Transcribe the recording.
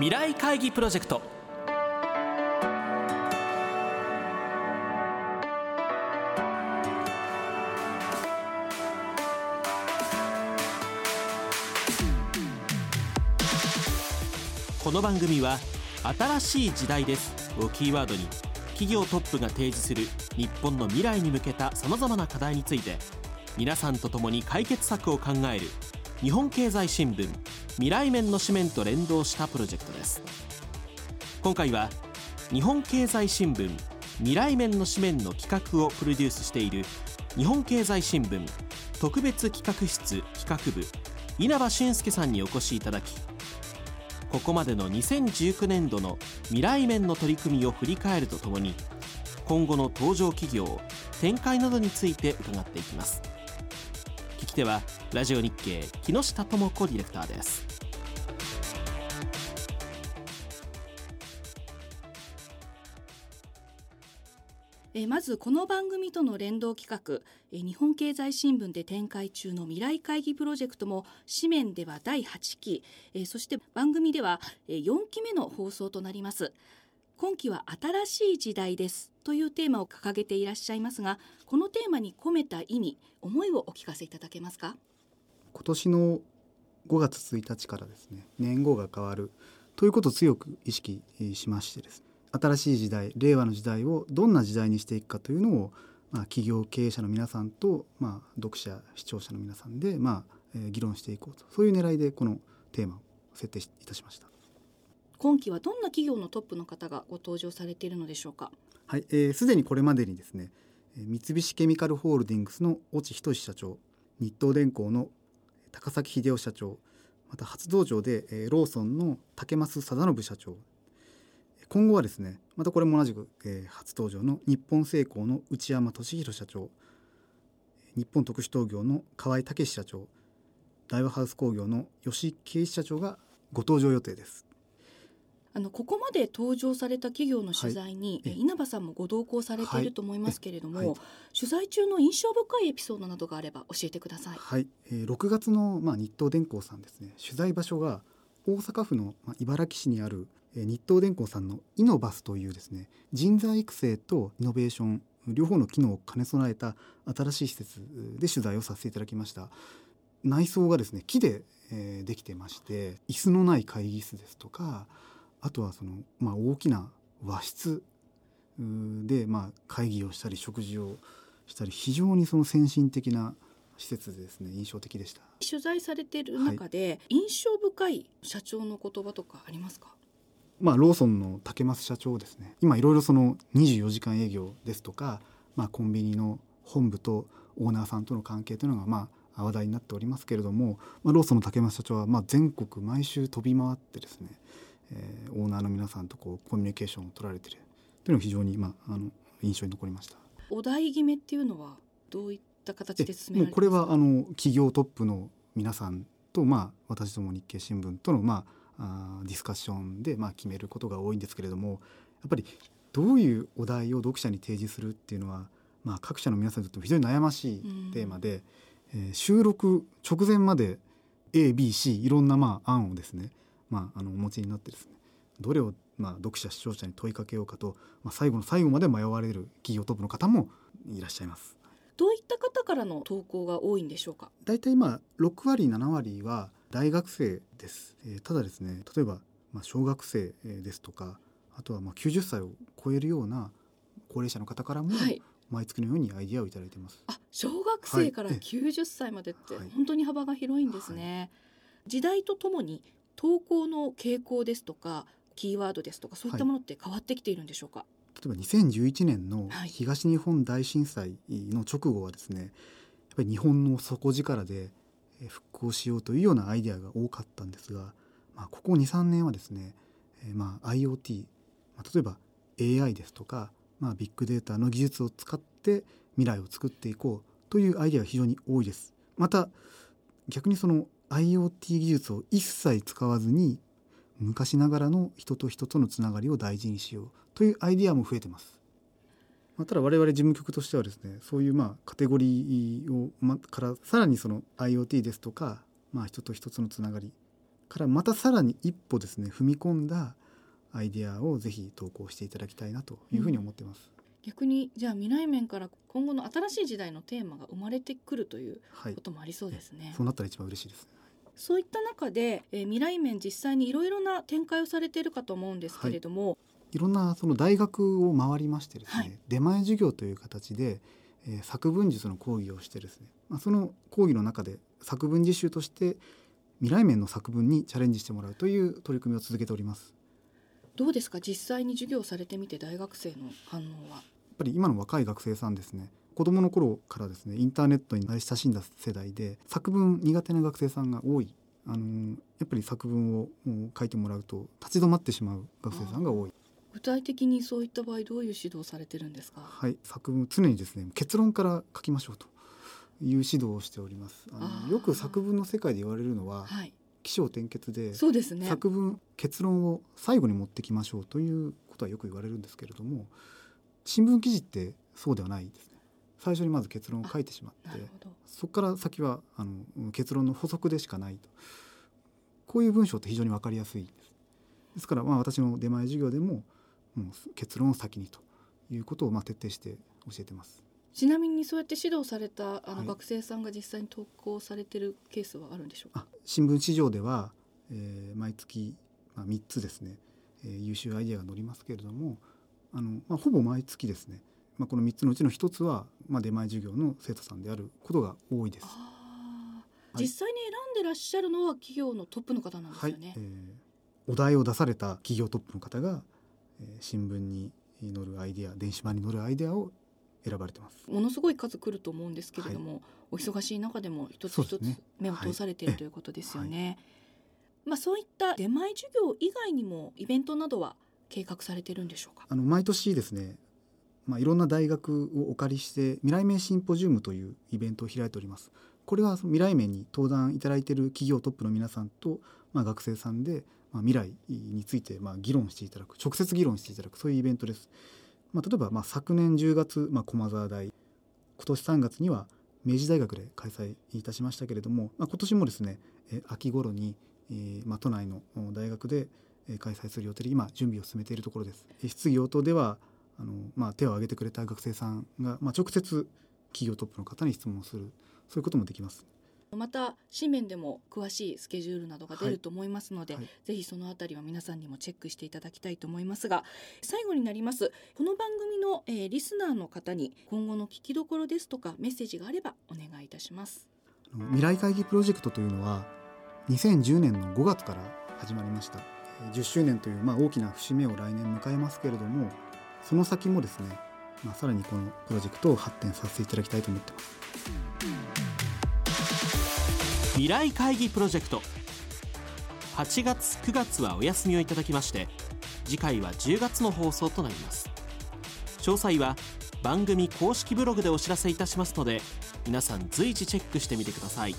未来会議プロジェクト。この番組は新しい時代です。をキーワードに企業トップが提示する日本の未来に向けたさまざまな課題について皆さんと共に解決策を考える日本経済新聞未来面の紙面と連動したプロジェクトです。今回は日本経済新聞未来面の紙面の企画をプロデュースしている日本経済新聞特別企画室企画部稲葉俊介さんにお越しいただきここまでの2019年度の未来面の取り組みを振り返るとともに今後の登場企業展開などについて伺っていきます。聞き手はラジオ日経木下智子ディレクターです。えまずこの番組との連動企画え日本経済新聞で展開中の未来会議プロジェクトも紙面では第8期えそして番組ではえ4期目の放送となります。今期は新しい時代ですというテーマを掲げていらっしゃいますがこのテーマに込めた意味思いをお聞かせいただけますか？今年の5月1日からですね年号が変わるということを強く意識しましてですね新しい時代令和の時代をどんな時代にしていくかというのを、まあ、企業経営者の皆さんと、まあ、読者視聴者の皆さんで、まあえー、議論していこうとそういう狙いでこのテーマを設定いたしました。今期はどんな企業のトップの方がご登場されているのでしょうか？はいすで、にこれまでにですね三菱ケミカルホールディングスの越智仁社長日東電工の高崎秀夫社長また初登場で、えー、ローソンの竹増貞信社長。今後はですねまたこれも同じく、えー、初登場の日本製鋼の内山俊弘社長。日本特殊陶業の河合武社長。大和ハウス工業の吉井圭一社長がご登場予定です。あのここまで登場された企業の取材に、はい、稲葉さんもご同行されていると思いますけれども、はいはい、取材中の印象深いエピソードなどがあれば教えてください。はい、えー、6月のまあ日東電工さんですね。取材場所が大阪府のまあ茨木市にある日東電工さんのイノバスというですね人材育成とイノベーション両方の機能を兼ね備えた新しい施設で取材をさせていただきました。内装がですね木で、えー、できてまして椅子のない会議室ですとかあとはその、まあ、大きな和室。で、まあ、会議をしたり食事をしたり非常にその先進的な施設ですね。印象的でした。取材されている中で、はい、印象深い社長の言葉とかありますか？まあ、ローソンの竹増社長ですね。今いろいろその24時間営業ですとか、まあ、コンビニの本部とオーナーさんとの関係というのがまあ話題になっておりますけれども、まあ、ローソンの竹増社長はまあ全国毎週飛び回ってですね、えー、オーナーの皆さんとこうコミュニケーションを取られている。というのが非常に、まあ、あの印象に残りました。お題決めっていうのはどういった形で進められこれはあの企業トップの皆さんと、まあ、私ども日経新聞との、まああディスカッションでまあ決めることが多いんですけれどもやっぱりどういうお題を読者に提示するっていうのは、まあ、各社の皆さんにとっても非常に悩ましいテーマで、うん、えー、収録直前まで ABC いろんなまあ案をですね、まあ、あのお持ちになってですねどれをまあ読者視聴者に問いかけようかと、まあ、最後の最後まで迷われる企業トップの方もいらっしゃいます。どういった方からの投稿が多いんでしょうか？大体まあ6割7割は大学生です、えー、ただですね例えば、まあ、小学生ですとかあとはまあ90歳を超えるような高齢者の方からも、毎月のようにアイディアをいただいてます。あ小学生から90歳までって本当に幅が広いんですね。はい、時代とともに投稿の傾向ですとかキーワードですとかそういったものって変わってきているんでしょうか、はい、例えば2011年の東日本大震災の直後はですねやっぱり日本の底力で復興しようというようなアイデアが多かったんですが、まあ、ここ23年はですね、えー、まあ IoT、まあ、例えば AI ですとか、まあ、ビッグデータの技術を使って未来を作っていこうというアイデアが非常に多いです。また逆にその IoT 技術を一切使わずに昔ながらの人と人とのつながりを大事にしようというアイデアも増えてます。まあ、ただ我々事務局としてはですねそういうまあカテゴリーを、ま、からさらにその IoT ですとか、まあ、人と人とのつながりからまたさらに一歩ですね踏み込んだアイデアをぜひ投稿していただきたいなというふうに思ってます。逆にじゃあ未来面から今後の新しい時代のテーマが生まれてくるということもありそうですね。はい、そうなったら一番嬉しいです、そういった中で、えー、未来面実際にいろいろな展開をされているかと思うんですけれども、はい、いろんなその大学を回りましてですね、はい、出前授業という形で、えー、作文術の講義をしてですね、まあ、その講義の中で作文実習として未来面の作文にチャレンジしてもらうという取り組みを続けております。どうですか？実際に授業されてみて大学生の反応は。っぱり今の若い学生さんですね子供の頃からですねインターネットに慣れ親しんだ世代で作文苦手な学生さんが多い。あのやっぱり作文を書いてもらうと立ち止まってしまう学生さんが多い。具体的にそういった場合どういう指導されてるんですか？はい作文常にですね結論から書きましょうという指導をしております。あのよく作文の世界で言われるのは、はい、起承転結でそうですね。作文結論を最後に持ってきましょうということはよく言われるんですけれども新聞記事ってそうではないですね最初にまず結論を書いてしまってそこから先はあの結論の補足でしかないと。こういう文章って非常に分かりやすいです。ですからまあ私の出前授業でももう結論を先にということをまあ徹底して教えてます。ちなみにそうやって指導されたあの学生さんが実際に投稿されてるケースはあるんでしょうか、新聞市場では、えー、毎月、まあ、3つですね、えー、優秀アイデアが載りますけれどもあの、まあ、ほぼ毎月ですね、まあ、この3つのうちの1つは、まあ、出前授業の生徒さんであることが多いです。実際に選んでらっしゃるのは企業のトップの方なんですよね。はい、えー、お題を出された企業トップの方が、えー、新聞に載るアイデア電子版に載るアイデアを選ばれてます。ものすごい数来ると思うんですけれども、はい、お忙しい中でも一つ一つ目を通されてい。る、ということですよね。はい、まあそういった出前授業以外にもイベントなどは計画されてるんでしょうか？あの毎年ですね、まあ、いろんな大学をお借りして未来面シンポジウムというイベントを開いておりますこれは未来面に登壇いただいている企業トップの皆さんと、まあ、学生さんで、まあ、未来についてまあ議論していただく直接議論していただくそういうイベントです、まあ、例えばまあ昨年10月、まあ、駒沢大今年3月には明治大学で開催いたしましたけれども、まあ、今年もですね秋頃に、えーまあ、都内の大学で開催する予定で今準備を進めているところです。質疑応答ではあの、まあ、手を挙げてくれた学生さんが、まあ、直接企業トップの方に質問するそういうこともできます。また紙面でも詳しいスケジュールなどが出ると思いますので、はい。はい、ぜひそのあたりは皆さんにもチェックしていただきたいと思いますが最後になります。この番組の、えー、リスナーの方に今後の聞きどころですとかメッセージがあればお願いいたします。未来会議プロジェクトというのは2010年の5月から始まりました。10周年という、まあ、大きな節目を来年迎えますけれどもその先もですね、まあ、さらにこのプロジェクトを発展させていただきたいと思ってます。未来会議プロジェクト。8月9月はお休みをいただきまして次回は10月の放送となります。詳細は番組公式ブログでお知らせいたしますので皆さん随時チェックしてみてください。